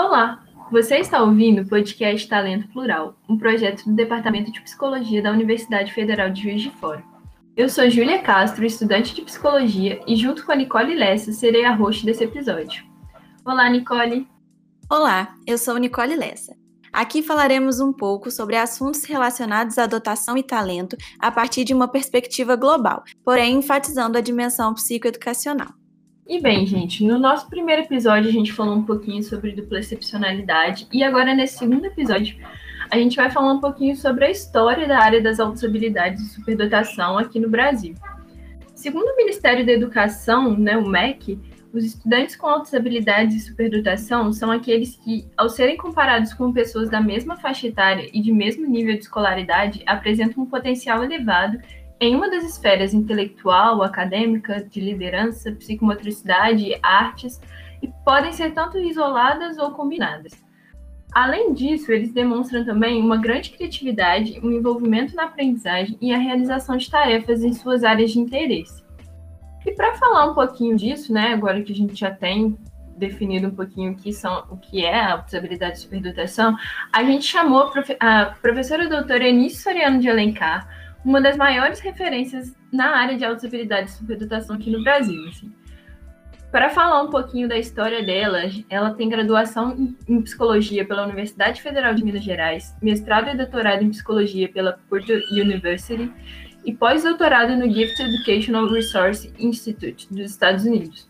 Olá, você está ouvindo o podcast Talento Plural, um projeto do Departamento de Psicologia da Universidade Federal de Juiz de Fora. Eu sou Júlia Castro, estudante de psicologia, e junto com a Nicole Lessa serei a host desse episódio. Olá, Nicole! Olá, eu sou Nicole Lessa. Aqui falaremos um pouco sobre assuntos relacionados à dotação e talento a partir de uma perspectiva global, porém enfatizando a dimensão psicoeducacional. E bem, gente, no nosso primeiro episódio a gente falou um pouquinho sobre dupla excepcionalidade e agora nesse segundo episódio a gente vai falar um pouquinho sobre a história da área das altas habilidades e superdotação aqui no Brasil. Segundo o Ministério da Educação, né, o MEC, os estudantes com altas habilidades e superdotação são aqueles que, ao serem comparados com pessoas da mesma faixa etária e de mesmo nível de escolaridade, apresentam um potencial elevado em uma das esferas intelectual, acadêmica, de liderança, psicomotricidade, artes, e podem ser tanto isoladas ou combinadas. Além disso, eles demonstram também uma grande criatividade, um envolvimento na aprendizagem e a realização de tarefas em suas áreas de interesse. E para falar um pouquinho disso, né, agora que a gente já tem definido um pouquinho o que são, o que é a habilidade de superdotação, a gente chamou a professora doutora Eunice Soriano de Alencar, uma das maiores referências na área de autossabilidade e superdotação aqui no Brasil. Assim. Para falar um pouquinho da história dela, ela tem graduação em psicologia pela Universidade Federal de Minas Gerais, mestrado e doutorado em psicologia pela Purdue University e pós-doutorado no Gift Educational Resource Institute dos Estados Unidos.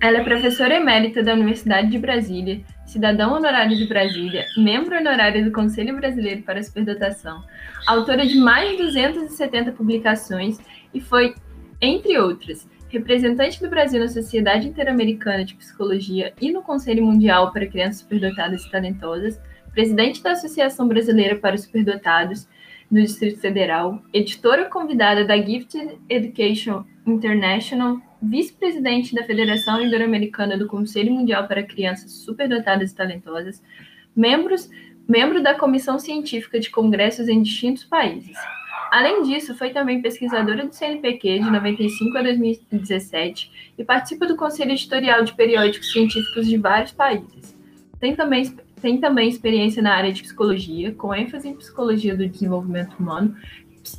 Ela é professora emérita da Universidade de Brasília, cidadão honorário de Brasília, membro honorário do Conselho Brasileiro para a Superdotação, autora de mais de 270 publicações e foi, entre outras, representante do Brasil na Sociedade Interamericana de Psicologia e no Conselho Mundial para Crianças Superdotadas e Talentosas, presidente da Associação Brasileira para os Superdotados do Distrito Federal, editora convidada da Gifted Education International vice-presidente da Federação Ibero-Americana do Conselho Mundial para Crianças Superdotadas e Talentosas, membros, membro da Comissão Científica de Congressos em distintos países. Além disso, foi também pesquisadora do CNPq de 95 a 2017 e participa do Conselho Editorial de Periódicos Científicos de vários países. Tem também, tem também experiência na área de psicologia, com ênfase em psicologia do desenvolvimento humano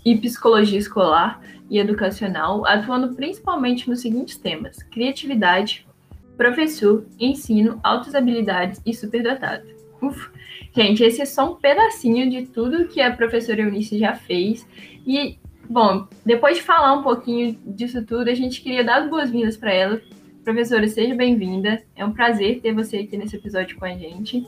e psicologia escolar e educacional, atuando principalmente nos seguintes temas: criatividade, professor, ensino, altas habilidades e superdotado. Uf, gente, esse é só um pedacinho de tudo que a professora Eunice já fez. E, bom, depois de falar um pouquinho disso tudo, a gente queria dar as boas-vindas para ela. Professora, seja bem-vinda. É um prazer ter você aqui nesse episódio com a gente.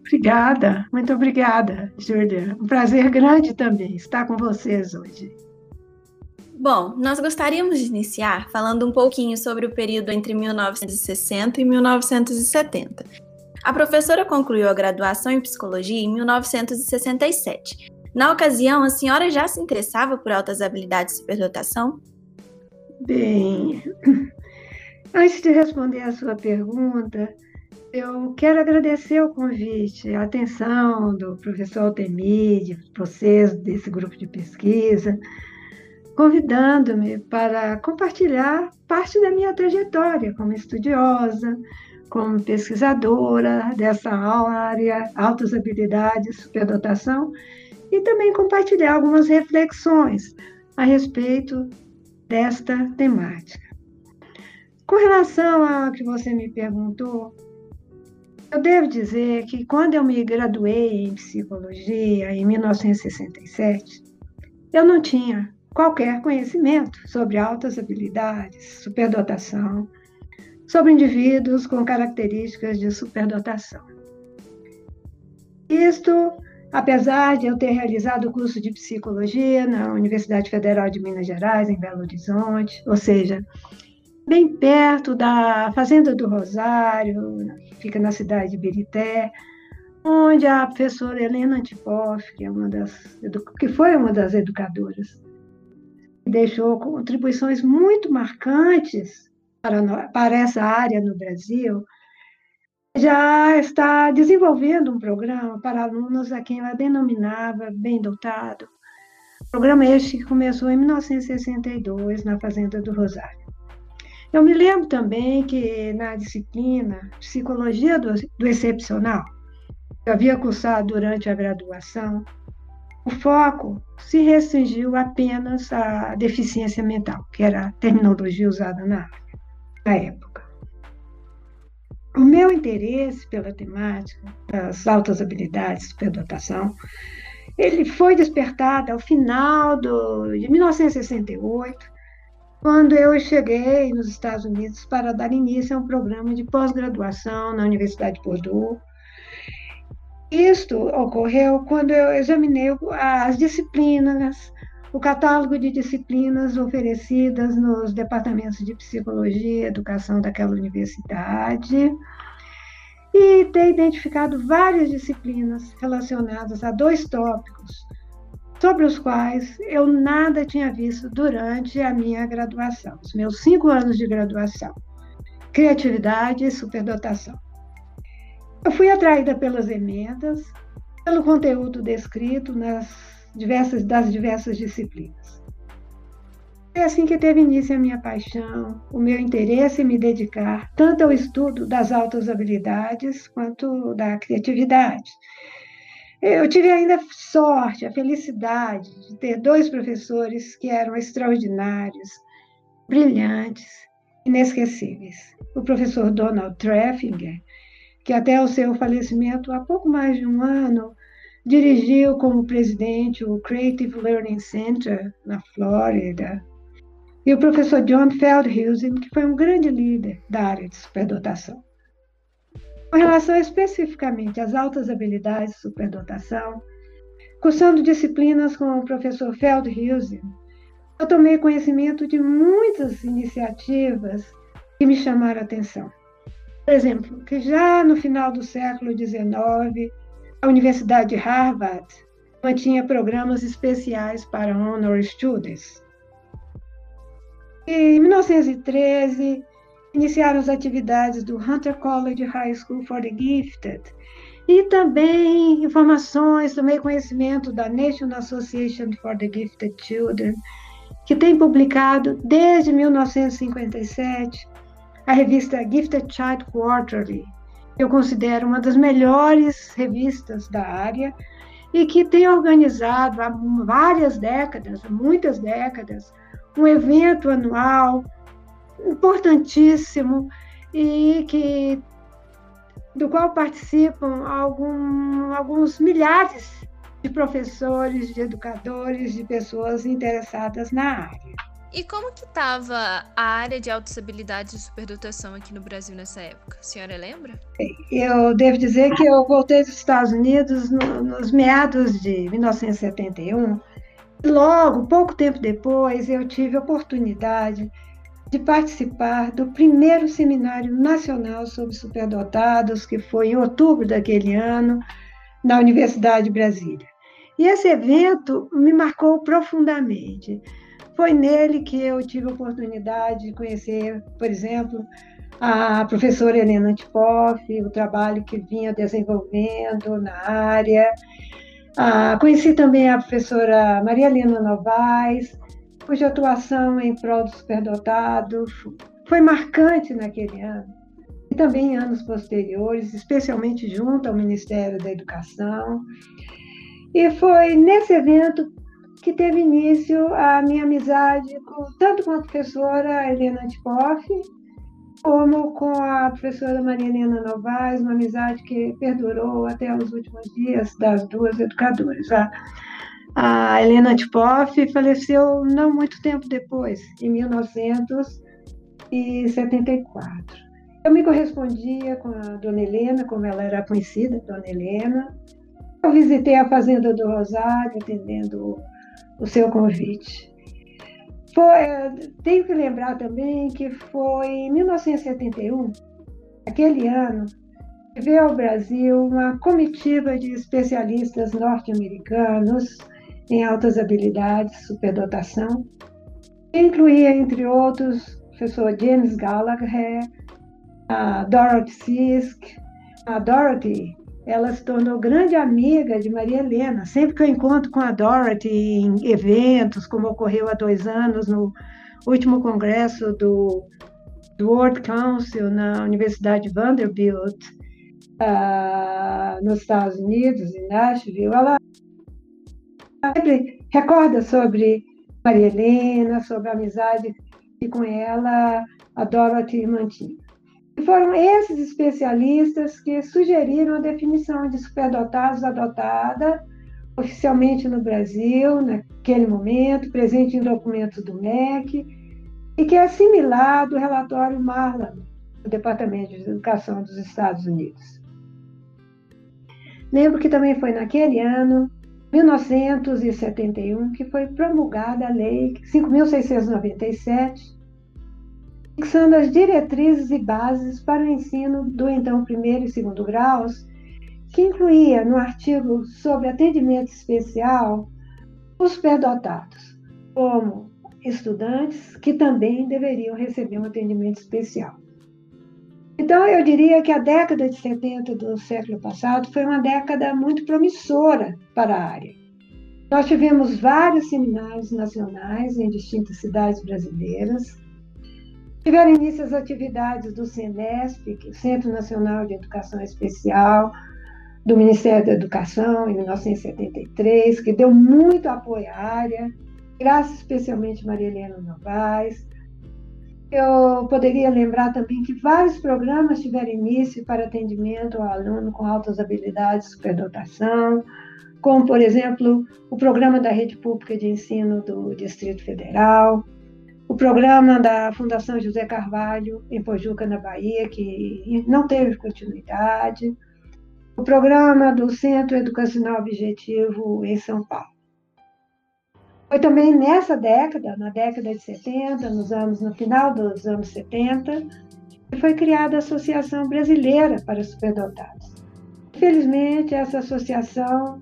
Obrigada, muito obrigada, Júlia. Um prazer grande também estar com vocês hoje. Bom, nós gostaríamos de iniciar falando um pouquinho sobre o período entre 1960 e 1970. A professora concluiu a graduação em psicologia em 1967. Na ocasião, a senhora já se interessava por altas habilidades de superdotação? Bem, antes de responder a sua pergunta, eu quero agradecer o convite, a atenção do professor Altemir, de vocês, desse grupo de pesquisa, convidando-me para compartilhar parte da minha trajetória como estudiosa, como pesquisadora dessa área, altas habilidades, superdotação, e também compartilhar algumas reflexões a respeito desta temática. Com relação ao que você me perguntou, eu devo dizer que quando eu me graduei em psicologia em 1967, eu não tinha qualquer conhecimento sobre altas habilidades, superdotação, sobre indivíduos com características de superdotação. Isto, apesar de eu ter realizado o curso de psicologia na Universidade Federal de Minas Gerais, em Belo Horizonte, ou seja, bem perto da Fazenda do Rosário, fica na cidade de Birité, onde a professora Helena Antipoff, que, é uma das, que foi uma das educadoras, deixou contribuições muito marcantes para, para essa área no Brasil, já está desenvolvendo um programa para alunos a quem ela denominava bem dotado. Programa este que começou em 1962 na Fazenda do Rosário. Eu me lembro também que na disciplina Psicologia do, do Excepcional, que eu havia cursado durante a graduação, o foco se restringiu apenas à deficiência mental, que era a terminologia usada na, na época. O meu interesse pela temática das altas habilidades, superdotação, ele foi despertado ao final do, de 1968, quando eu cheguei nos Estados Unidos para dar início a um programa de pós-graduação na Universidade de Purdue. Isto ocorreu quando eu examinei as disciplinas, o catálogo de disciplinas oferecidas nos departamentos de psicologia e educação daquela universidade e ter identificado várias disciplinas relacionadas a dois tópicos sobre os quais eu nada tinha visto durante a minha graduação, os meus cinco anos de graduação: criatividade e superdotação. Eu fui atraída pelas emendas, pelo conteúdo descrito nas diversas, das diversas disciplinas. É assim que teve início a minha paixão, o meu interesse em me dedicar tanto ao estudo das altas habilidades quanto da criatividade eu tive ainda sorte, a felicidade de ter dois professores que eram extraordinários, brilhantes, inesquecíveis. O professor Donald Treffinger, que até o seu falecimento há pouco mais de um ano dirigiu como presidente o Creative Learning Center na Flórida, e o professor John Feldhusen, que foi um grande líder da área de superdotação. Com relação especificamente às altas habilidades de superdotação, cursando disciplinas com o professor Feldhusen, eu tomei conhecimento de muitas iniciativas que me chamaram a atenção. Por exemplo, que já no final do século XIX, a Universidade de Harvard mantinha programas especiais para honor students. E, em 1913, iniciaram as atividades do Hunter College High School for the Gifted e também informações, também conhecimento da National Association for the Gifted Children, que tem publicado desde 1957 a revista Gifted Child Quarterly, que eu considero uma das melhores revistas da área e que tem organizado há várias décadas, muitas décadas, um evento anual importantíssimo e que do qual participam algum, alguns milhares de professores, de educadores, de pessoas interessadas na área. E como que estava a área de autossabilidade e superdotação aqui no Brasil nessa época? A senhora lembra? Eu devo dizer que eu voltei dos Estados Unidos no, nos meados de 1971. Logo, pouco tempo depois, eu tive a oportunidade de participar do primeiro Seminário Nacional sobre Superdotados, que foi em outubro daquele ano, na Universidade de Brasília. E esse evento me marcou profundamente. Foi nele que eu tive a oportunidade de conhecer, por exemplo, a professora Helena Antipoff, o trabalho que vinha desenvolvendo na área. Ah, conheci também a professora Maria Helena Novaes, cuja atuação em prol dos superdotados foi marcante naquele ano e também em anos posteriores, especialmente junto ao Ministério da Educação. E foi nesse evento que teve início a minha amizade com, tanto com a professora Helena Antipoff, como com a professora Maria Helena Novaes, uma amizade que perdurou até os últimos dias das duas educadoras. A, a Helena Tpoff faleceu não muito tempo depois, em 1974. Eu me correspondia com a Dona Helena, como ela era conhecida, Dona Helena. Eu visitei a Fazenda do Rosário, atendendo o seu convite. Foi, tenho que lembrar também que foi em 1971, aquele ano, que veio ao Brasil uma comitiva de especialistas norte-americanos em altas habilidades, superdotação, incluía, entre outros, o professor James Gallagher, a Dorothy Sisk. A Dorothy, ela se tornou grande amiga de Maria Helena. Sempre que eu encontro com a Dorothy em eventos, como ocorreu há dois anos no último congresso do do World Council na Universidade Vanderbilt, uh, nos Estados Unidos, em Nashville, ela sempre recorda sobre Maria Helena, sobre a amizade que com ela a Dorothy mantinha. E foram esses especialistas que sugeriram a definição de superdotados adotada oficialmente no Brasil, naquele momento, presente em documentos do MEC, e que é similar do relatório Marla, do Departamento de Educação dos Estados Unidos. Lembro que também foi naquele ano, 1971, que foi promulgada a Lei 5.697, fixando as diretrizes e bases para o ensino do então primeiro e segundo graus, que incluía no artigo sobre atendimento especial os superdotados, como estudantes que também deveriam receber um atendimento especial. Então, eu diria que a década de 70 do século passado foi uma década muito promissora para a área. Nós tivemos vários seminários nacionais em distintas cidades brasileiras. Tiveram início as atividades do CENESP, é Centro Nacional de Educação Especial, do Ministério da Educação, em 1973, que deu muito apoio à área, graças especialmente a Maria Helena Novaes, eu poderia lembrar também que vários programas tiveram início para atendimento ao aluno com altas habilidades de superdotação, como, por exemplo, o programa da Rede Pública de Ensino do Distrito Federal, programa da Fundação José Carvalho, em Pojuca, na Bahia, que não teve continuidade, o programa do Centro Educacional Objetivo, em São Paulo. Foi também nessa década, na década de 70, nos anos, no final dos anos 70, que foi criada a Associação Brasileira para Superdotados. Infelizmente, essa associação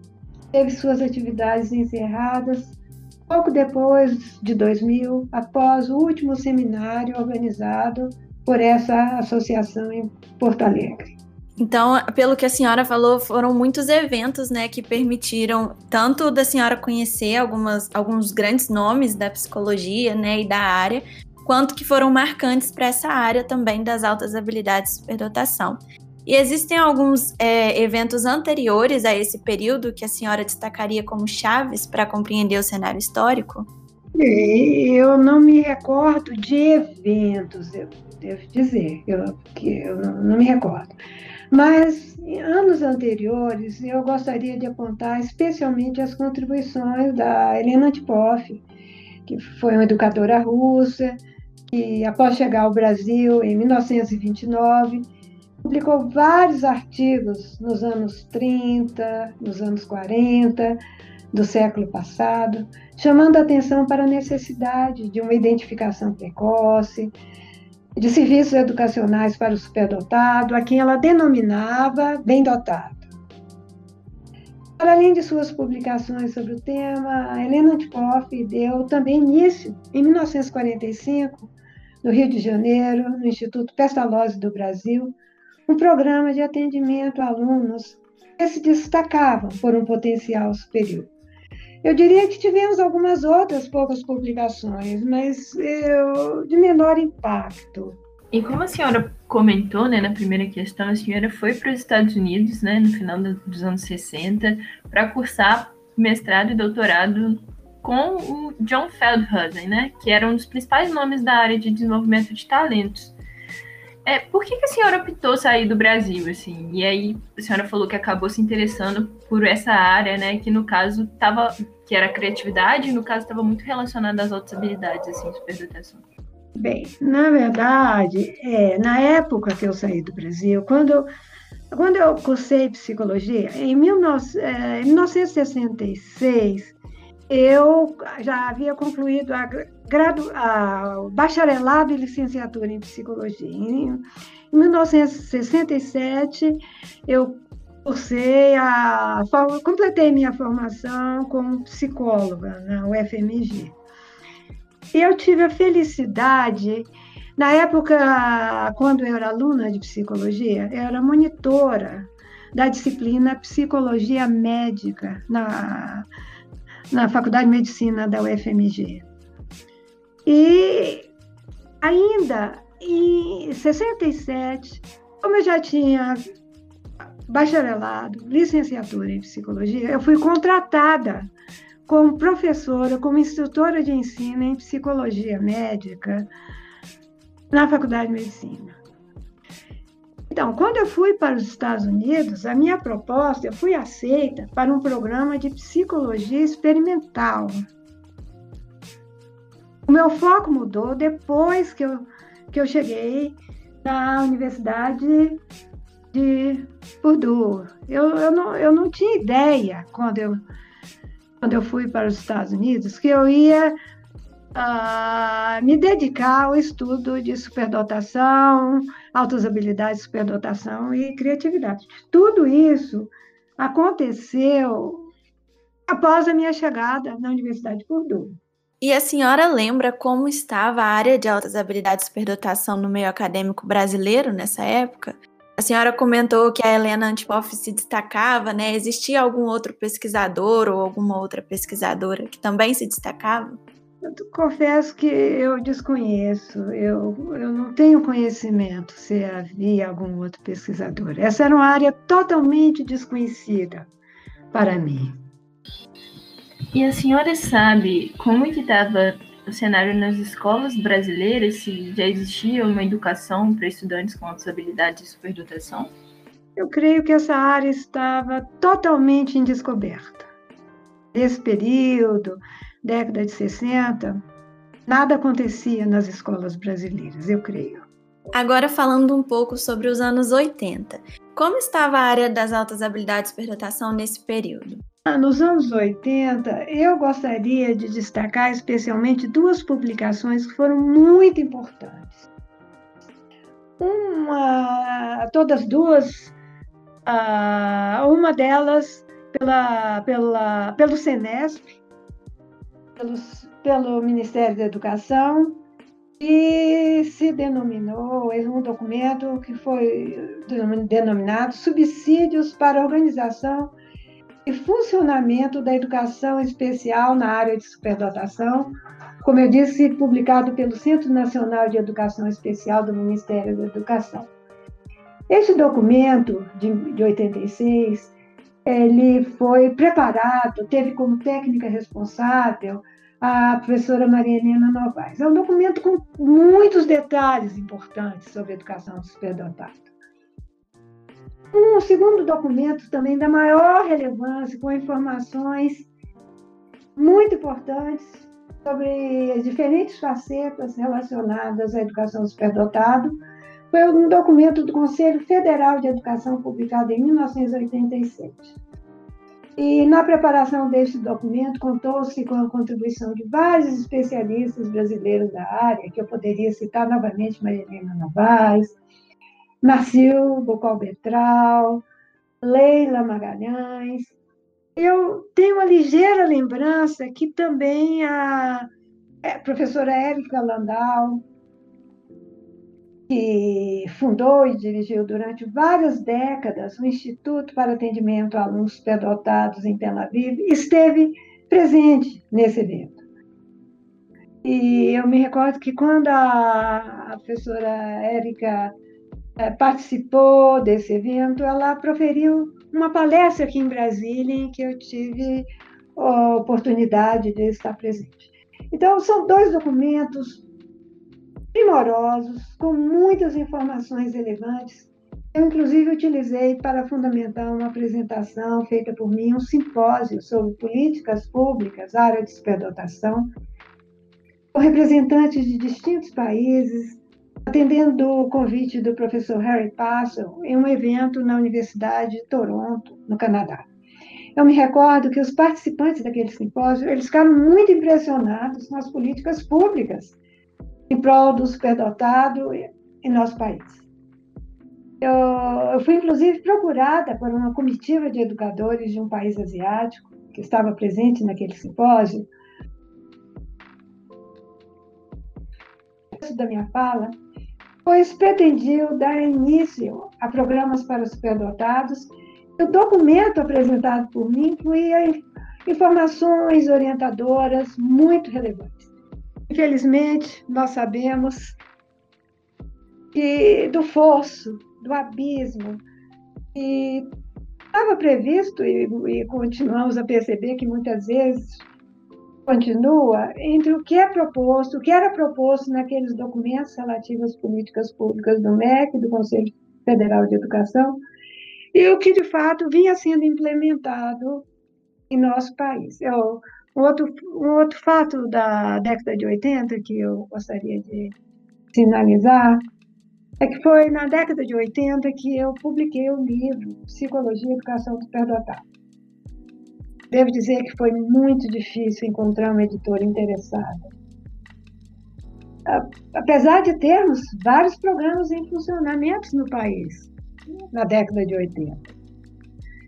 teve suas atividades encerradas pouco depois de 2000, após o último seminário organizado por essa associação em Porto Alegre. Então, pelo que a senhora falou, foram muitos eventos, né, que permitiram tanto da senhora conhecer algumas, alguns grandes nomes da psicologia, né, e da área, quanto que foram marcantes para essa área também das altas habilidades de superdotação. E existem alguns é, eventos anteriores a esse período que a senhora destacaria como chaves para compreender o cenário histórico? Eu não me recordo de eventos, eu devo dizer, eu, que eu não, não me recordo. Mas em anos anteriores, eu gostaria de apontar especialmente as contribuições da Helena Tipoff, que foi uma educadora russa, que após chegar ao Brasil em 1929, publicou vários artigos nos anos 30, nos anos 40 do século passado, chamando a atenção para a necessidade de uma identificação precoce, de serviços educacionais para o superdotado, a quem ela denominava bem dotado. Para além de suas publicações sobre o tema, a Helena Antikoff deu também início, em 1945, no Rio de Janeiro, no Instituto Pestalozzi do Brasil, um programa de atendimento a alunos que se destacavam por um potencial superior. Eu diria que tivemos algumas outras poucas publicações, mas eu, de menor impacto. E como a senhora comentou, né, na primeira questão, a senhora foi para os Estados Unidos, né, no final dos anos 60, para cursar mestrado e doutorado com o John Feldhusen, né, que era um dos principais nomes da área de desenvolvimento de talentos. É, por que, que, a senhora optou sair do Brasil, assim? E aí a senhora falou que acabou se interessando por essa área, né? Que no caso estava, que era a criatividade, no caso estava muito relacionada às outras habilidades, assim, superdotação. Bem, na verdade, é, na época que eu saí do Brasil, quando quando eu cursei psicologia, em 19, é, 1966, eu já havia concluído a, gradu, a bacharelado e licenciatura em psicologia. Em, em 1967, eu cursei a, completei minha formação como psicóloga na UFMG. E eu tive a felicidade, na época, quando eu era aluna de psicologia, eu era monitora da disciplina Psicologia Médica na na Faculdade de Medicina da UFMG. E ainda em 67, como eu já tinha bacharelado, licenciatura em psicologia, eu fui contratada como professora, como instrutora de ensino em psicologia médica na Faculdade de Medicina. Então, quando eu fui para os Estados Unidos, a minha proposta, eu fui aceita para um programa de psicologia experimental. O meu foco mudou depois que eu, que eu cheguei na Universidade de Purdue. Eu, eu, não, eu não tinha ideia, quando eu, quando eu fui para os Estados Unidos, que eu ia uh, me dedicar ao estudo de superdotação, altas habilidades, superdotação e criatividade. Tudo isso aconteceu após a minha chegada na Universidade de Purdue. E a senhora lembra como estava a área de altas habilidades e superdotação no meio acadêmico brasileiro nessa época? A senhora comentou que a Helena Antipoff se destacava, né? Existia algum outro pesquisador ou alguma outra pesquisadora que também se destacava? Eu confesso que eu desconheço, eu, eu não tenho conhecimento se havia algum outro pesquisador. Essa era uma área totalmente desconhecida para mim. E a senhora sabe como que estava o cenário nas escolas brasileiras, se já existia uma educação para estudantes com altas habilidades de superdotação? Eu creio que essa área estava totalmente em descoberta. Nesse período, década de 60, nada acontecia nas escolas brasileiras, eu creio. Agora falando um pouco sobre os anos 80. Como estava a área das altas habilidades de superdotação nesse período? Nos anos 80, eu gostaria de destacar especialmente duas publicações que foram muito importantes. Uma, todas duas, uma delas pela, pela, pelo Senesp, pelos, pelo Ministério da Educação, e se denominou, é um documento que foi denominado Subsídios para a Organização e funcionamento da educação especial na área de superdotação, como eu disse, publicado pelo Centro Nacional de Educação Especial do Ministério da Educação. Este documento de, de 86, ele foi preparado, teve como técnica responsável a professora Maria Helena Novaes. É um documento com muitos detalhes importantes sobre a educação superdotada. Um segundo documento também da maior relevância, com informações muito importantes sobre as diferentes facetas relacionadas à educação superdotada, foi um documento do Conselho Federal de Educação publicado em 1987. E na preparação deste documento contou-se com a contribuição de vários especialistas brasileiros da área, que eu poderia citar novamente Maria Helena Novaes, Marcio Bocol Betral, Leila Magalhães. Eu tenho uma ligeira lembrança que também a é, professora Érica Landau, que fundou e dirigiu durante várias décadas o Instituto para Atendimento a Alunos Superdotados em Tel Aviv, esteve presente nesse evento. E eu me recordo que quando a, a professora Érica participou desse evento, ela proferiu uma palestra aqui em Brasília, em que eu tive a oportunidade de estar presente. Então, são dois documentos primorosos, com muitas informações relevantes. Eu, inclusive, utilizei para fundamentar uma apresentação feita por mim, um simpósio sobre políticas públicas, área de superdotação, com representantes de distintos países, atendendo o convite do professor Harry Parsons em um evento na Universidade de Toronto, no Canadá. Eu me recordo que os participantes daquele simpósio, eles ficaram muito impressionados com as políticas públicas em prol do superdotado em nosso país. Eu, eu fui, inclusive, procurada por uma comitiva de educadores de um país asiático que estava presente naquele simpósio. da minha fala pois pretendiam dar início a programas para superdotados. O documento apresentado por mim incluía informações orientadoras muito relevantes. Infelizmente, nós sabemos e do fosso, do abismo. E estava previsto, e, e continuamos a perceber que muitas vezes continua, entre o que é proposto, o que era proposto naqueles documentos relativos às políticas públicas do MEC, do Conselho Federal de Educação, e o que de fato vinha sendo implementado em nosso país. Eu, um, outro, um outro fato da década de 80 que eu gostaria de sinalizar é que foi na década de 80 que eu publiquei o livro Psicologia e Educação Superdotado. Devo dizer que foi muito difícil encontrar uma editora interessada. Apesar de termos vários programas em funcionamento no país, na década de 80.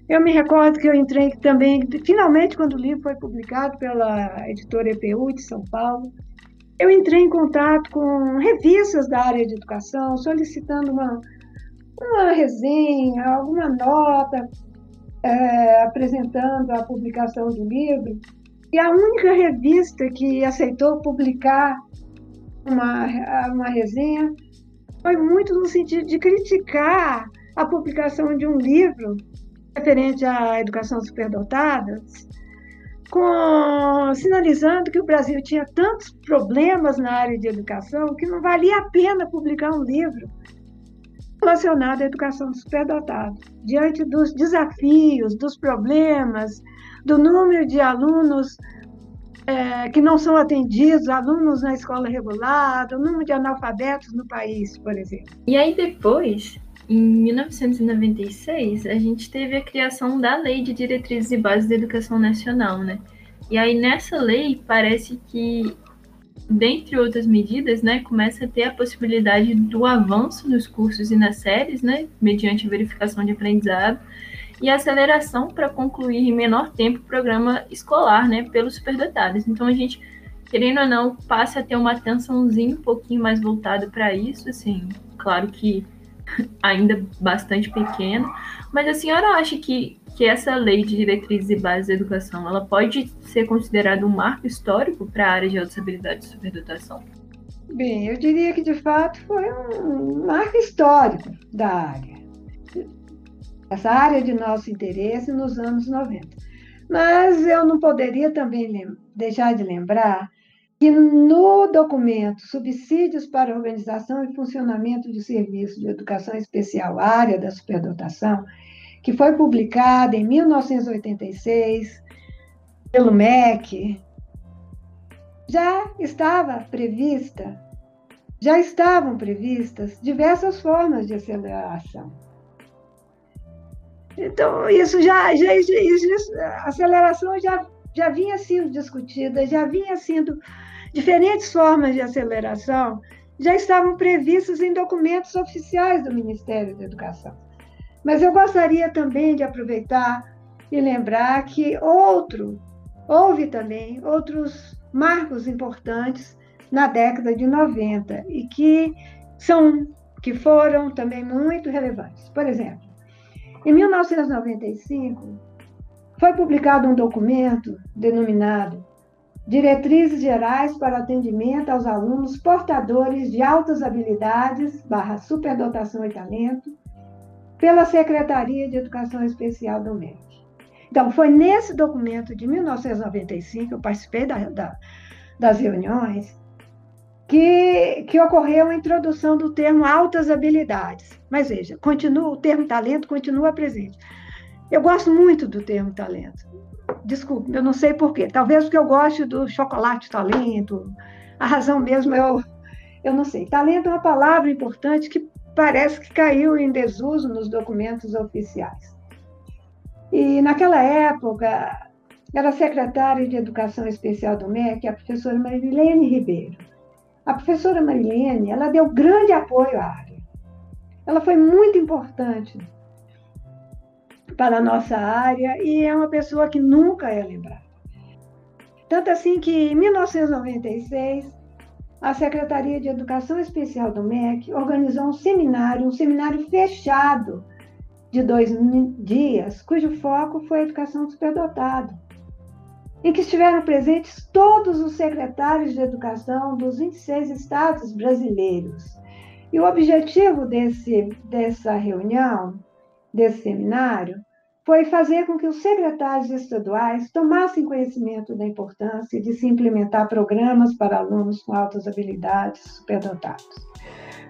Eu me recordo que eu entrei também, finalmente, quando o livro foi publicado pela editora EPU de São Paulo, eu entrei em contato com revistas da área de educação, solicitando uma, uma resenha, alguma nota, é, apresentando a publicação do livro. E a única revista que aceitou publicar uma, uma resenha foi muito no sentido de criticar a publicação de um livro referente à educação superdotada, com, sinalizando que o Brasil tinha tantos problemas na área de educação que não valia a pena publicar um livro relacionado à educação superdotada. Diante dos desafios, dos problemas, do número de alunos é, que não são atendidos, alunos na escola regular, do número de analfabetos no país, por exemplo. E aí depois em 1996, a gente teve a criação da Lei de Diretrizes e Bases da Educação Nacional, né? E aí nessa lei parece que, dentre outras medidas, né, começa a ter a possibilidade do avanço nos cursos e nas séries, né, mediante verificação de aprendizado, e aceleração para concluir em menor tempo o programa escolar, né, pelos superdotados. Então a gente, querendo ou não, passa a ter uma atençãozinha um pouquinho mais voltada para isso, assim, claro que ainda bastante pequena, mas a senhora acha que, que essa lei de diretrizes e bases da educação, ela pode ser considerada um marco histórico para a área de altas habilidades e superdotação? Bem, eu diria que de fato foi um marco histórico da área. Essa área de nosso interesse nos anos 90. Mas eu não poderia também deixar de lembrar que no documento Subsídios para Organização e Funcionamento de Serviços de Educação Especial, área da superdotação, que foi publicado em 1986 pelo MEC, já estava prevista, já estavam previstas diversas formas de aceleração. Então, isso já, já, a aceleração já, já vinha sendo discutida, já vinha sendo Diferentes formas de aceleração já estavam previstas em documentos oficiais do Ministério da Educação. Mas eu gostaria também de aproveitar e lembrar que outro, houve também outros marcos importantes na década de 90 e que são que foram também muito relevantes. Por exemplo, em 1995 foi publicado um documento denominado diretrizes gerais para atendimento aos alunos portadores de altas habilidades, barra superdotação e talento, pela Secretaria de Educação Especial do MEC. Então, foi nesse documento de 1995, eu participei da, da, das reuniões, que, que ocorreu a introdução do termo altas habilidades. Mas veja, continua, o termo talento continua presente. Eu gosto muito do termo talento. Desculpe, eu não sei porquê. Talvez porque eu goste do chocolate talento. A razão mesmo eu, eu não sei. Talento é uma palavra importante que parece que caiu em desuso nos documentos oficiais. E naquela época, era secretária de Educação Especial do MEC, a professora Marilene Ribeiro. A professora Marilene, ela deu grande apoio à área. Ela foi muito importante para a nossa área e é uma pessoa que nunca é lembrada. Tanto assim que, em 1996, a Secretaria de Educação Especial do MEC organizou um seminário, um seminário fechado de dois dias, cujo foco foi a educação superdotada, em que estiveram presentes todos os secretários de educação dos 26 estados brasileiros. E o objetivo desse, dessa reunião, desse seminário, foi fazer com que os secretários estaduais tomassem conhecimento da importância de se implementar programas para alunos com altas habilidades superdotados.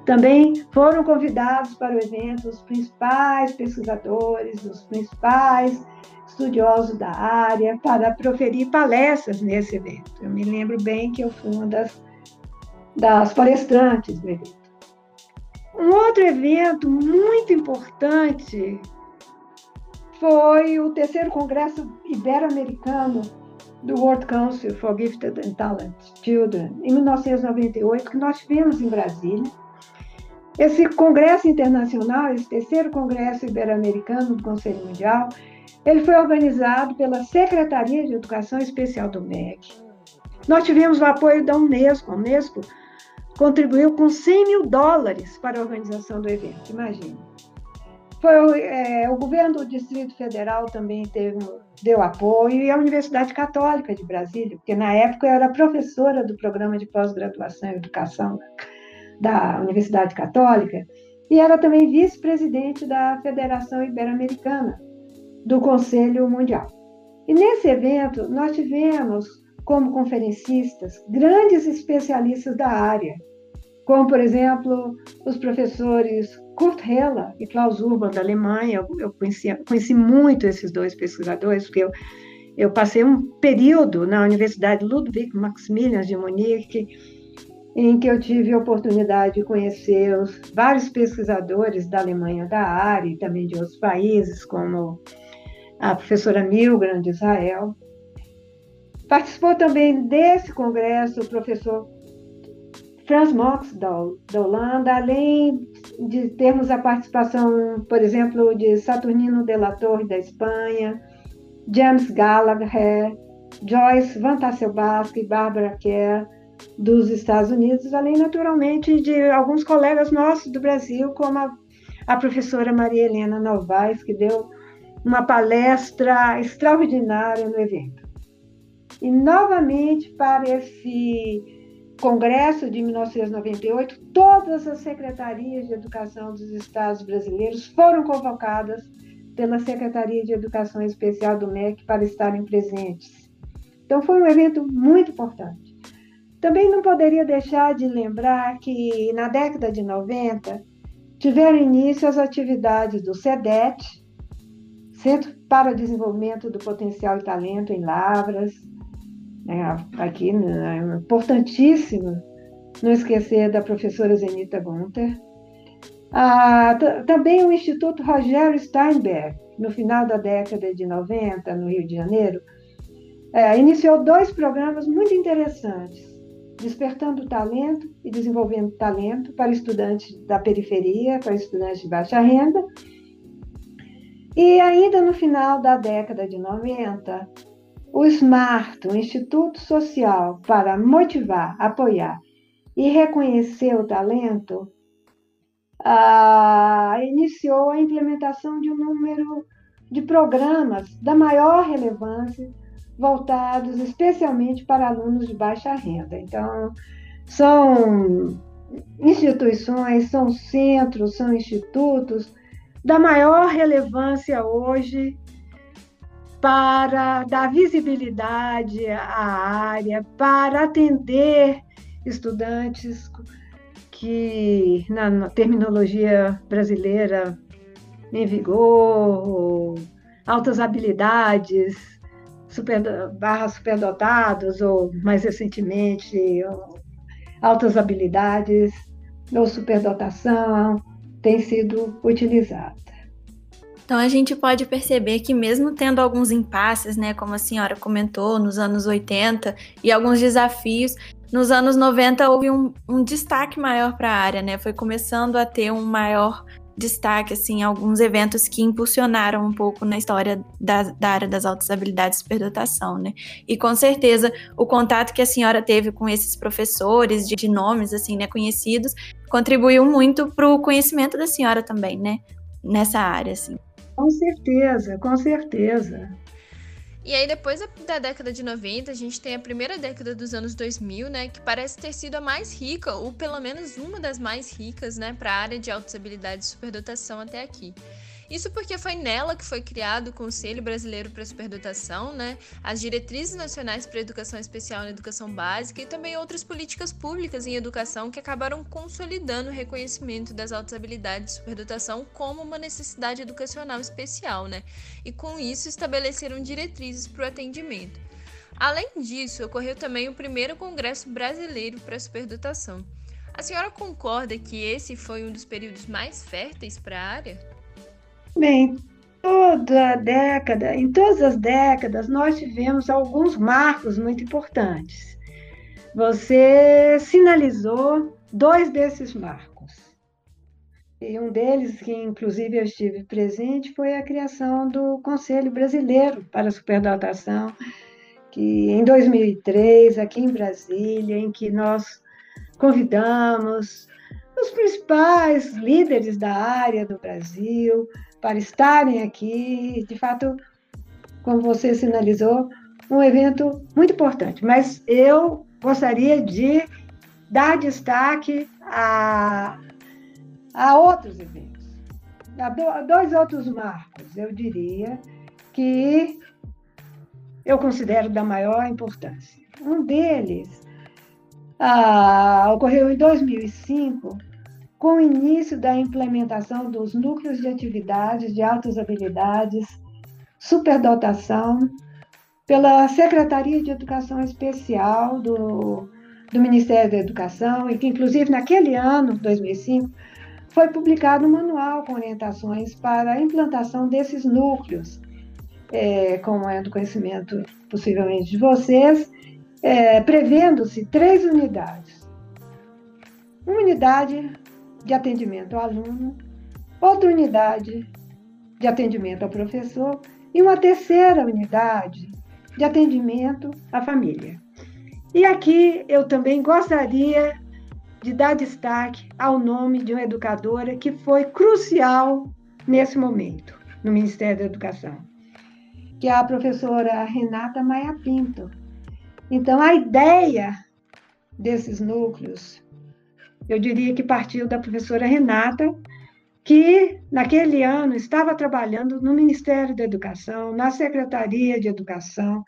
Também foram convidados para o evento os principais pesquisadores, os principais estudiosos da área, para proferir palestras nesse evento. Eu me lembro bem que eu fui uma das, das palestrantes do evento. Um outro evento muito importante foi o terceiro Congresso Ibero-Americano do World Council for Gifted and Talented Children, em 1998, que nós tivemos em Brasília. Esse congresso internacional, esse terceiro Congresso Ibero-Americano do Conselho Mundial, ele foi organizado pela Secretaria de Educação Especial do MEC. Nós tivemos o apoio da Unesco. A Unesco contribuiu com 100 mil dólares para a organização do evento, imagine. Foi, é, o governo do Distrito Federal também teve, deu apoio e a Universidade Católica de Brasília, porque na época eu era professora do programa de pós-graduação em educação da Universidade Católica e era também vice-presidente da Federação Ibero-Americana do Conselho Mundial. E nesse evento nós tivemos como conferencistas grandes especialistas da área, como, por exemplo, os professores Kurt Heller e Klaus Urban, da Alemanha. Eu conheci, conheci muito esses dois pesquisadores, porque eu, eu passei um período na Universidade Ludwig Maximilian de Munique, em que eu tive a oportunidade de conhecer os vários pesquisadores da Alemanha da área e também de outros países, como a professora Milgram de Israel. Participou também desse congresso o professor Franz Mox, da, da Holanda, além de termos a participação, por exemplo, de Saturnino de la Torre, da Espanha, James Gallagher, Joyce Van Tasselbask e Barbara Kerr, dos Estados Unidos, além, naturalmente, de alguns colegas nossos do Brasil, como a, a professora Maria Helena Novaes, que deu uma palestra extraordinária no evento. E, novamente, para esse Congresso de 1998, todas as secretarias de educação dos estados brasileiros foram convocadas pela Secretaria de Educação Especial do MEC para estarem presentes. Então, foi um evento muito importante. Também não poderia deixar de lembrar que, na década de 90, tiveram início as atividades do CEDET, Centro para o Desenvolvimento do Potencial e Talento em Lavras, né, aqui, né, é importantíssimo não esquecer da professora Zenita Gunter. Ah, também o Instituto Rogério Steinberg, no final da década de 90, no Rio de Janeiro, é, iniciou dois programas muito interessantes, Despertando Talento e Desenvolvendo Talento para estudantes da periferia, para estudantes de baixa renda. E ainda no final da década de 90, o SMART, o Instituto Social para Motivar, Apoiar e Reconhecer o Talento, ah, iniciou a implementação de um número de programas da maior relevância, voltados especialmente para alunos de baixa renda. Então, são instituições, são centros, são institutos da maior relevância hoje para dar visibilidade à área, para atender estudantes que, na, terminologia brasileira, em vigor, altas habilidades, super, barra superdotados, ou mais recentemente, altas habilidades ou superdotação, tem sido utilizado. Então a gente pode perceber que mesmo tendo alguns impasses, né, como a senhora comentou, nos anos 80 e alguns desafios, nos anos 90 houve um, um destaque maior para a área, né? Foi começando a ter um maior destaque, assim, alguns eventos que impulsionaram um pouco na história da, da área das altas habilidades de superdotação, né? E com certeza o contato que a senhora teve com esses professores de, de nomes, assim, né, conhecidos, contribuiu muito para o conhecimento da senhora também, né? Nessa área, assim. Com certeza, com certeza. E aí, depois da década de 90, a gente tem a primeira década dos anos 2000, né? Que parece ter sido a mais rica, ou pelo menos uma das mais ricas, né? Para a área de altas habilidades e superdotação até aqui. Isso porque foi nela que foi criado o Conselho Brasileiro para a Superdotação, né? as diretrizes nacionais para a educação especial na educação básica e também outras políticas públicas em educação que acabaram consolidando o reconhecimento das altas habilidades de superdotação como uma necessidade educacional especial, né? E com isso estabeleceram diretrizes para o atendimento. Além disso, ocorreu também o primeiro Congresso Brasileiro para a Superdotação. A senhora concorda que esse foi um dos períodos mais férteis para a área? Bem, toda década, em todas as décadas, nós tivemos alguns marcos muito importantes. Você sinalizou dois desses marcos. E um deles, que inclusive eu estive presente, foi a criação do Conselho Brasileiro para a Superdotação, que em 2003, aqui em Brasília, em que nós convidamos os principais líderes da área do Brasil, para estarem aqui. De fato, como você sinalizou, um evento muito importante. Mas eu gostaria de dar destaque a, a outros eventos, a dois outros marcos, eu diria, que eu considero da maior importância. Um deles ah, ocorreu em 2005, com o início da implementação dos núcleos de atividades de altas habilidades, superdotação, pela Secretaria de Educação Especial do, do Ministério da Educação, e que, inclusive, naquele ano, 2005, foi publicado um manual com orientações para a implantação desses núcleos, é, como é do conhecimento possivelmente de vocês, é, prevendo-se três unidades. Uma unidade de atendimento ao aluno, outra unidade de atendimento ao professor e uma terceira unidade de atendimento à família. E aqui eu também gostaria de dar destaque ao nome de uma educadora que foi crucial nesse momento no Ministério da Educação, que é a professora Renata Maia Pinto. Então, a ideia desses núcleos eu diria que partiu da professora Renata, que naquele ano estava trabalhando no Ministério da Educação, na Secretaria de Educação,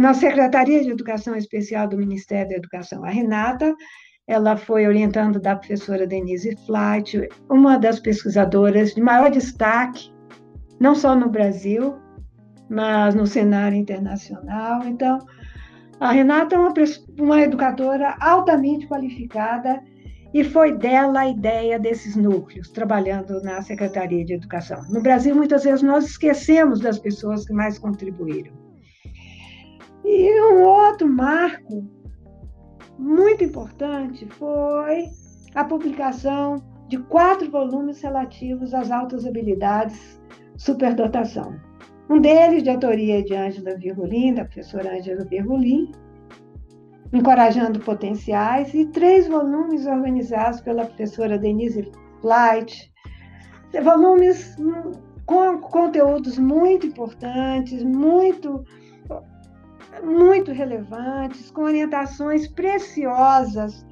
na Secretaria de Educação Especial do Ministério da Educação. A Renata, ela foi orientando da professora Denise Flight, uma das pesquisadoras de maior destaque, não só no Brasil, mas no cenário internacional. Então, a Renata é uma, uma educadora altamente qualificada e foi dela a ideia desses núcleos, trabalhando na Secretaria de Educação. No Brasil, muitas vezes, nós esquecemos das pessoas que mais contribuíram. E um outro marco muito importante foi a publicação de quatro volumes relativos às altas habilidades superdotação. Um deles, de autoria de Ângela Virgulin, da professora Ângela Virgulin, Encorajando Potenciais, e três volumes organizados pela professora Denise Flight, volumes com conteúdos muito importantes, muito muito relevantes, com orientações preciosas,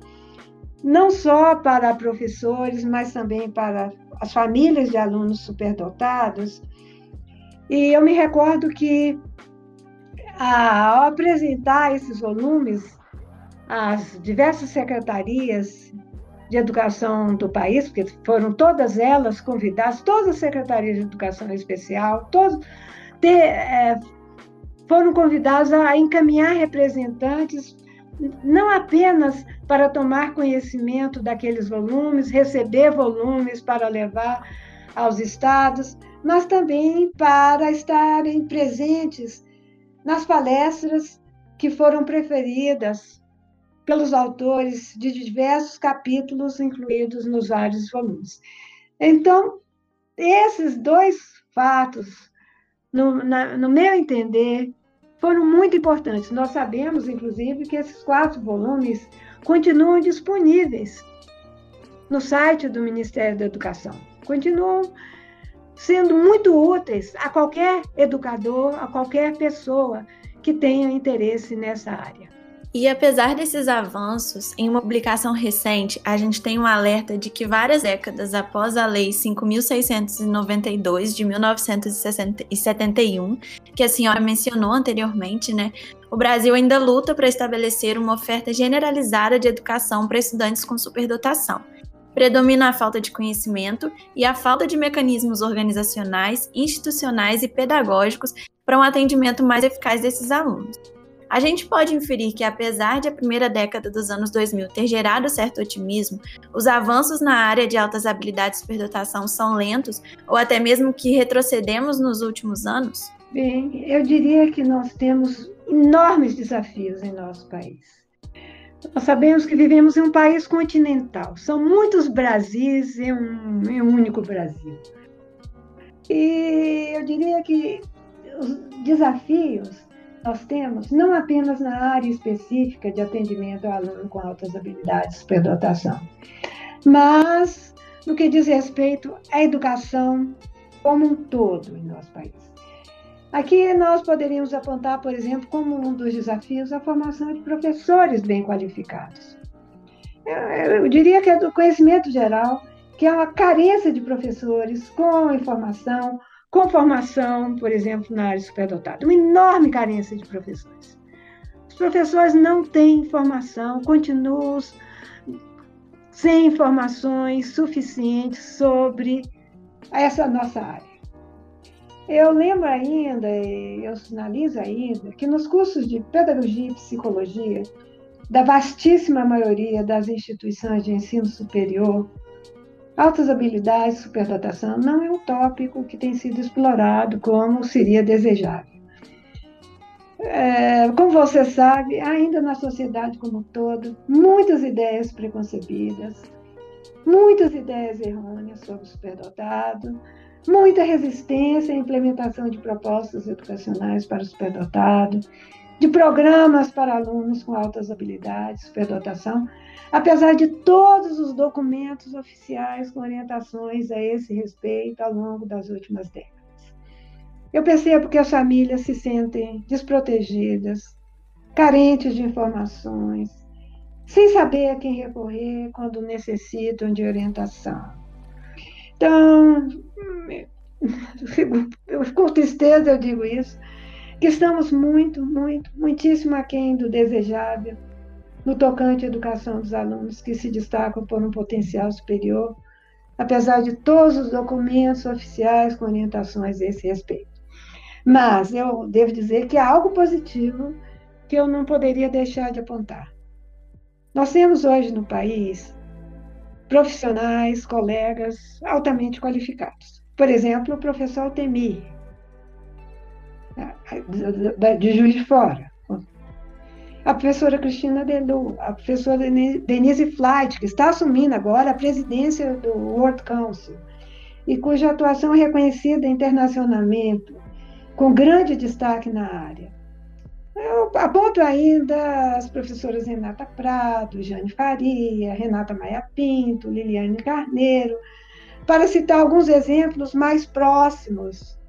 não só para professores, mas também para as famílias de alunos superdotados, e eu me recordo que, ao apresentar esses volumes, as diversas secretarias de educação do país, porque foram todas elas convidadas, todas as secretarias de educação especial, todos, é, foram convidadas a encaminhar representantes, não apenas para tomar conhecimento daqueles volumes, receber volumes para levar aos estados, mas também para estarem presentes nas palestras que foram preferidas pelos autores de diversos capítulos incluídos nos vários volumes. Então, esses dois fatos, no, na, no meu entender, foram muito importantes. Nós sabemos, inclusive, que esses quatro volumes continuam disponíveis no site do Ministério da Educação. Continuam sendo muito úteis a qualquer educador, a qualquer pessoa que tenha interesse nessa área. E apesar desses avanços, em uma publicação recente, a gente tem um alerta de que várias décadas após a Lei 5.692 de 1971, que a senhora mencionou anteriormente, né, o Brasil ainda luta para estabelecer uma oferta generalizada de educação para estudantes com superdotação. Predomina a falta de conhecimento e a falta de mecanismos organizacionais, institucionais e pedagógicos para um atendimento mais eficaz desses alunos. A gente pode inferir que, apesar de a primeira década dos anos 2000 ter gerado certo otimismo, os avanços na área de altas habilidades de superdotação são lentos ou até mesmo que retrocedemos nos últimos anos? Bem, eu diria que nós temos enormes desafios em nosso país. Nós sabemos que vivemos em um país continental, são muitos Brasis em um, um único Brasil. E eu diria que os desafios nós temos, não apenas na área específica de atendimento ao aluno com altas habilidades de superdotação, mas no que diz respeito à educação como um todo em nosso país. Aqui nós poderíamos apontar, por exemplo, como um dos desafios a formação de professores bem qualificados. Eu, diria que é do conhecimento geral, que é uma carência de professores com informação, com formação, por exemplo, na área superdotada. Uma enorme carência de professores. Os professores não têm informação, continuam sem informações suficientes sobre essa nossa área. Eu lembro ainda, eu sinalizo ainda, que nos cursos de pedagogia e psicologia, da vastíssima maioria das instituições de ensino superior, Altas habilidades, superdotação não é um tópico que tem sido explorado como seria desejável. É, como você sabe, ainda na sociedade como um todo, muitas ideias preconcebidas, muitas ideias errôneas sobre o superdotado, muita resistência à implementação de propostas educacionais para o superdotado, de programas para alunos com altas habilidades, superdotação, apesar de todos os documentos oficiais com orientações a esse respeito ao longo das últimas décadas. Eu percebo que as famílias se sentem desprotegidas, carentes de informações, sem saber a quem recorrer quando necessitam de orientação. Então, eu fico, eu, com tristeza eu digo isso, que estamos muito, muito, muitíssimo aquém do desejável no tocante à educação dos alunos que se destacam por um potencial superior, apesar de todos os documentos oficiais com orientações a esse respeito. Mas eu devo dizer que há algo positivo que eu não poderia deixar de apontar. Nós temos hoje no país profissionais, colegas altamente qualificados. Por exemplo, o professor Altemir, de Juiz de Fora, a professora Cristina Delu, a professora Denise Flight, que está assumindo agora a presidência do World Council e cuja atuação é reconhecida internacionalmente, com grande destaque na área. Eu aponto ainda as professoras Renata Prado, Jane Faria, Renata Maia Pinto, Liliane Carneiro, para citar alguns exemplos mais próximos,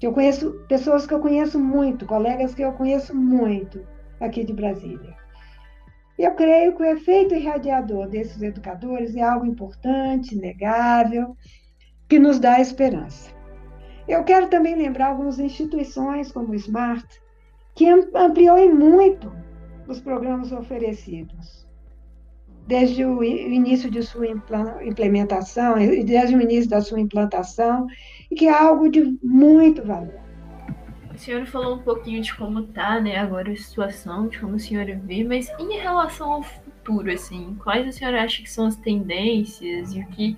eu conheço, pessoas que eu conheço muito, colegas que eu conheço muito aqui de Brasília. Eu creio que o efeito irradiador desses educadores é algo importante, negável, que nos dá esperança. Eu quero também lembrar algumas instituições como o SMART, que ampliou em muito os programas oferecidos. Desde o início de sua implementação, desde o início da sua implantação, e que é algo de muito valor. A senhora falou um pouquinho de como tá, né, agora a situação, de como a senhora vê, mas em relação ao futuro, assim, quais a senhora acha que são as tendências e o que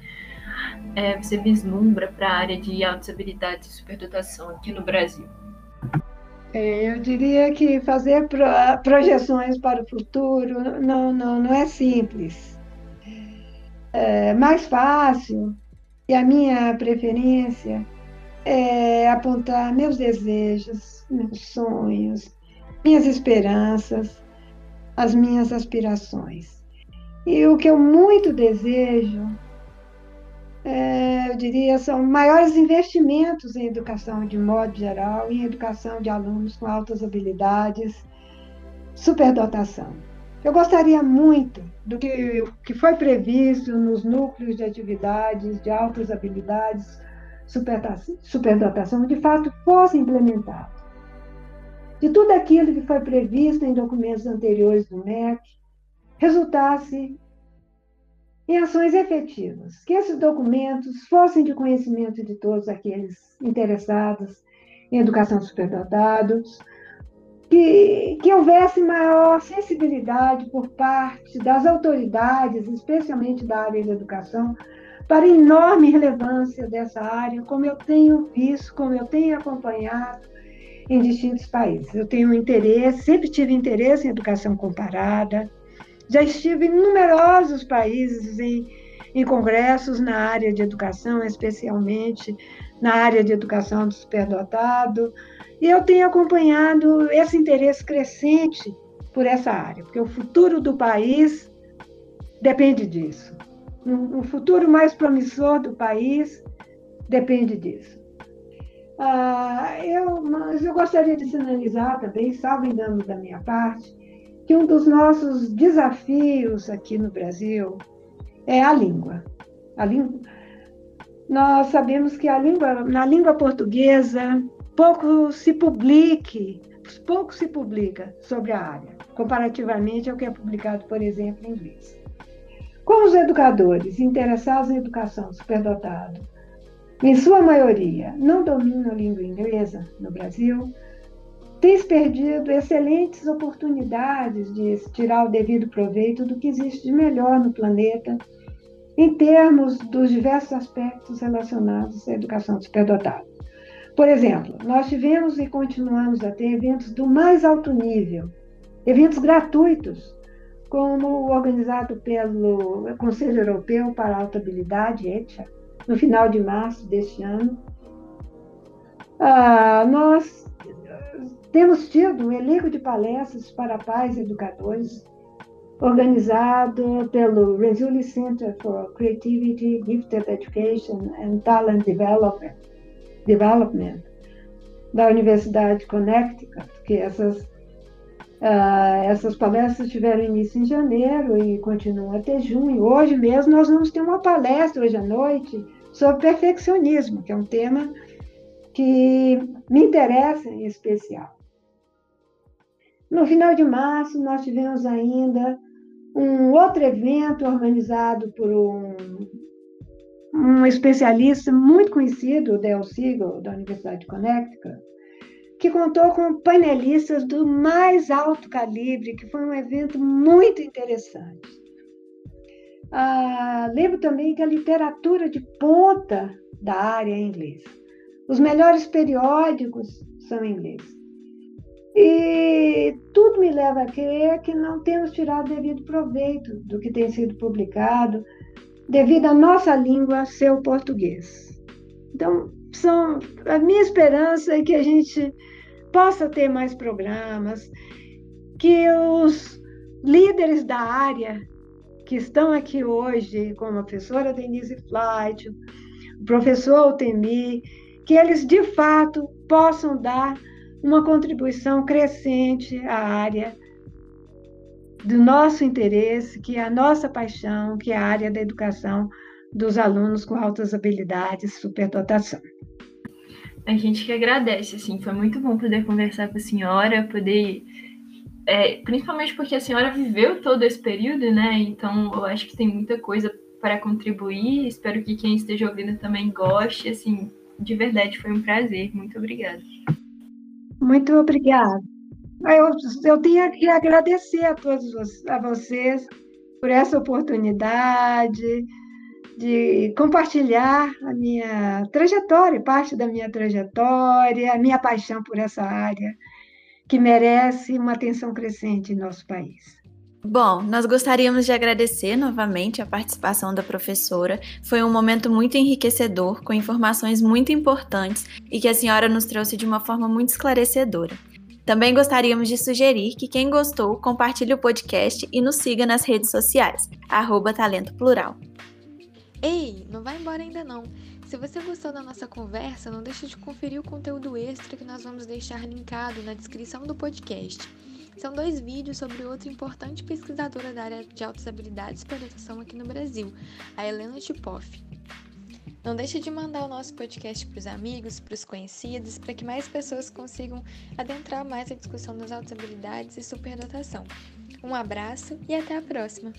é, você vislumbra para a área de altas habilidades e superdotação aqui no Brasil? É, eu diria que fazer projeções para o futuro não, não, não é simples. É mais fácil, e a minha preferência é, apontar meus desejos, meus sonhos, minhas esperanças, as minhas aspirações. E o que eu muito desejo, é, eu diria, são maiores investimentos em educação de modo geral, em educação de alunos com altas habilidades, superdotação. Eu gostaria muito do que, que foi previsto nos núcleos de atividades de altas habilidades, superdotação, de fato fosse implementado. De tudo aquilo que foi previsto em documentos anteriores do MEC, resultasse em ações efetivas, que esses documentos fossem de conhecimento de todos aqueles interessados em educação superdotados, que, que houvesse maior sensibilidade por parte das autoridades, especialmente da área de educação, para a enorme relevância dessa área, como eu tenho visto, como eu tenho acompanhado em distintos países. Eu tenho interesse, sempre tive interesse em educação comparada, já estive em numerosos países em, em congressos na área de educação, especialmente na área de educação do superdotado, e eu tenho acompanhado esse interesse crescente por essa área, porque o futuro do país depende disso. O futuro mais promissor do país depende disso. Ah, eu, mas eu gostaria de sinalizar também, salvo engano da minha parte, que um dos nossos desafios aqui no Brasil é a língua. A língua nós sabemos que língua, na língua portuguesa pouco se publique, pouco se publica sobre a área, comparativamente ao que é publicado, por exemplo, em inglês. Como os educadores interessados em educação superdotado, em sua maioria, não dominam a língua inglesa no Brasil, tens perdido excelentes oportunidades de tirar o devido proveito do que existe de melhor no planeta em termos dos diversos aspectos relacionados à educação superdotada. Por exemplo, nós tivemos e continuamos a ter eventos do mais alto nível, eventos gratuitos, como organizado pelo Conselho Europeu para a Alta Habilidade, no final de março deste ano. Ah, nós temos tido um elenco de palestras para pais e educadores, organizado pelo Resili Center for Creativity, Gifted Education and Talent Development, Development da Universidade de Connecticut, que essas, uh, essas palestras tiveram início em janeiro e continuam até junho. Hoje mesmo nós vamos ter uma palestra hoje à noite sobre perfeccionismo, que é um tema que me interessa em especial. No final de março, nós tivemos ainda um outro evento organizado por um, um especialista muito conhecido, Del Siegel, da Universidade de Connecticut, que contou com painelistas do mais alto calibre, que foi um evento muito interessante. Ah, lembro também que a literatura de ponta da área é em inglês. Os melhores periódicos são inglês. E tudo me leva a crer que não temos tirado devido proveito do que tem sido publicado, devido à nossa língua ser o português. Então, são, a minha esperança é que a gente possa ter mais programas, que os líderes da área que estão aqui hoje, como a professora Denise Flight, o professor Altemi, que eles de fato possam dar uma contribuição crescente à área do nosso interesse, que é a nossa paixão, que é a área da educação dos alunos com altas habilidades, superdotação. A gente que agradece, assim, foi muito bom poder conversar com a senhora, poder, é, principalmente porque a senhora viveu todo esse período, né? Então, eu acho que tem muita coisa para contribuir. Espero que quem esteja ouvindo também goste. Assim, de verdade, foi um prazer. Muito obrigada. Muito obrigada. Eu, eu tenho que agradecer a todos a vocês por essa oportunidade de compartilhar a minha trajetória, parte da minha trajetória, a minha paixão por essa área, que merece uma atenção crescente em nosso país. Bom, nós gostaríamos de agradecer novamente a participação da professora. Foi um momento muito enriquecedor, com informações muito importantes e que a senhora nos trouxe de uma forma muito esclarecedora. Também gostaríamos de sugerir que quem gostou compartilhe o podcast e nos siga nas redes sociais, arroba Talento Plural. Ei, não vai embora ainda não. Se você gostou da nossa conversa, não deixe de conferir o conteúdo extra que nós vamos deixar linkado na descrição do podcast. São dois vídeos sobre outra importante pesquisadora da área de altas habilidades e superdotação aqui no Brasil, a Helena Tipoff. Não deixe de mandar o nosso podcast para os amigos, para os conhecidos, para que mais pessoas consigam adentrar mais a discussão das altas habilidades e superdotação. Um abraço e até a próxima!